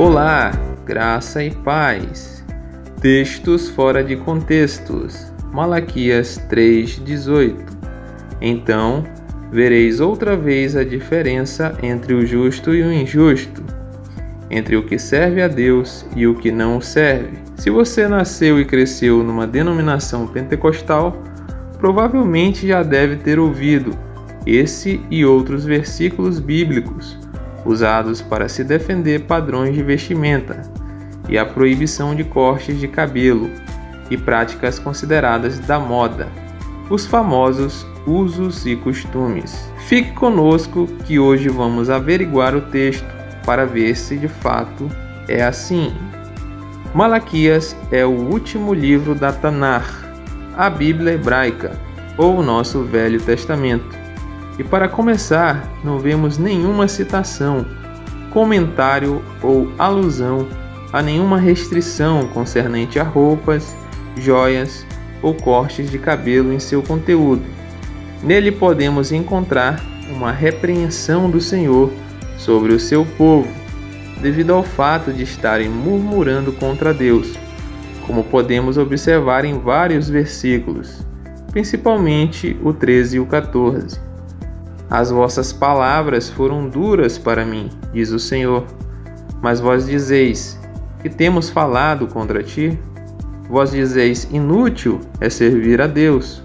Olá, graça e paz. Textos fora de contextos. Malaquias 3:18. Então, vereis outra vez a diferença entre o justo e o injusto, entre o que serve a Deus e o que não serve. Se você nasceu e cresceu numa denominação pentecostal, provavelmente já deve ter ouvido esse e outros versículos bíblicos usados para se defender padrões de vestimenta e a proibição de cortes de cabelo e práticas consideradas da moda, os famosos usos e costumes. Fique conosco que hoje vamos averiguar o texto para ver se de fato é assim. Malaquias é o último livro da Tanar, a Bíblia hebraica, ou o nosso Velho Testamento e para começar, não vemos nenhuma citação, comentário ou alusão a nenhuma restrição concernente a roupas, joias ou cortes de cabelo em seu conteúdo. Nele podemos encontrar uma repreensão do Senhor sobre o seu povo, devido ao fato de estarem murmurando contra Deus, como podemos observar em vários versículos, principalmente o 13 e o 14. As vossas palavras foram duras para mim, diz o Senhor. Mas vós dizeis: Que temos falado contra ti? Vós dizeis: Inútil é servir a Deus.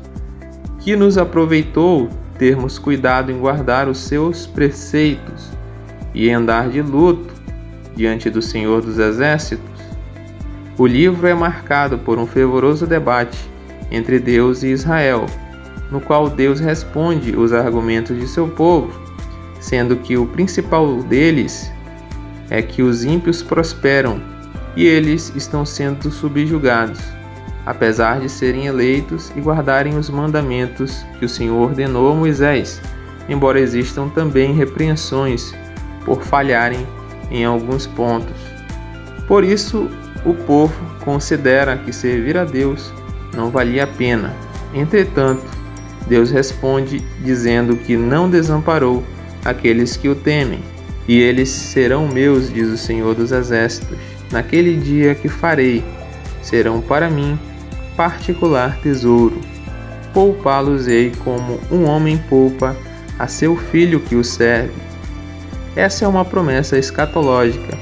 Que nos aproveitou termos cuidado em guardar os seus preceitos e andar de luto diante do Senhor dos Exércitos? O livro é marcado por um fervoroso debate entre Deus e Israel no qual Deus responde os argumentos de seu povo, sendo que o principal deles é que os ímpios prosperam e eles estão sendo subjugados, apesar de serem eleitos e guardarem os mandamentos que o Senhor ordenou a Moisés, embora existam também repreensões por falharem em alguns pontos. Por isso, o povo considera que servir a Deus não valia a pena. Entretanto, Deus responde dizendo que não desamparou aqueles que o temem, e eles serão meus, diz o Senhor dos Exércitos. Naquele dia que farei, serão para mim particular tesouro. Poupá-los-ei como um homem poupa a seu filho que o serve. Essa é uma promessa escatológica,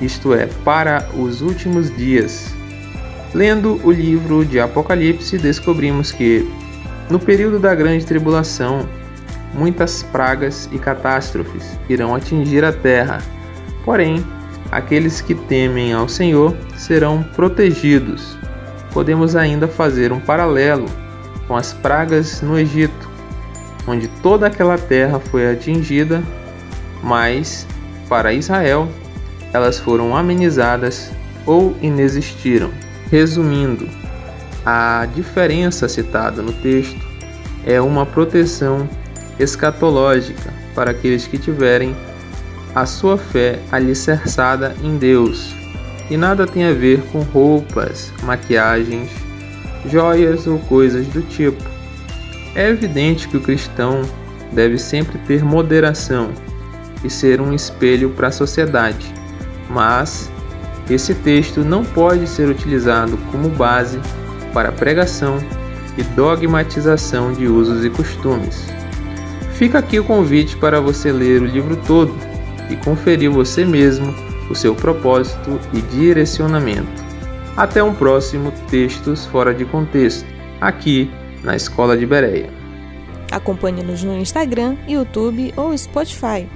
isto é, para os últimos dias. Lendo o livro de Apocalipse, descobrimos que no período da grande tribulação, muitas pragas e catástrofes irão atingir a terra. Porém, aqueles que temem ao Senhor serão protegidos. Podemos ainda fazer um paralelo com as pragas no Egito, onde toda aquela terra foi atingida, mas para Israel elas foram amenizadas ou inexistiram. Resumindo, a diferença citada no texto é uma proteção escatológica para aqueles que tiverem a sua fé alicerçada em Deus e nada tem a ver com roupas, maquiagens, joias ou coisas do tipo. É evidente que o cristão deve sempre ter moderação e ser um espelho para a sociedade, mas esse texto não pode ser utilizado como base para pregação e dogmatização de usos e costumes. Fica aqui o convite para você ler o livro todo e conferir você mesmo o seu propósito e direcionamento. Até um próximo Textos Fora de Contexto, aqui na Escola de Bereia. Acompanhe-nos no Instagram, YouTube ou Spotify.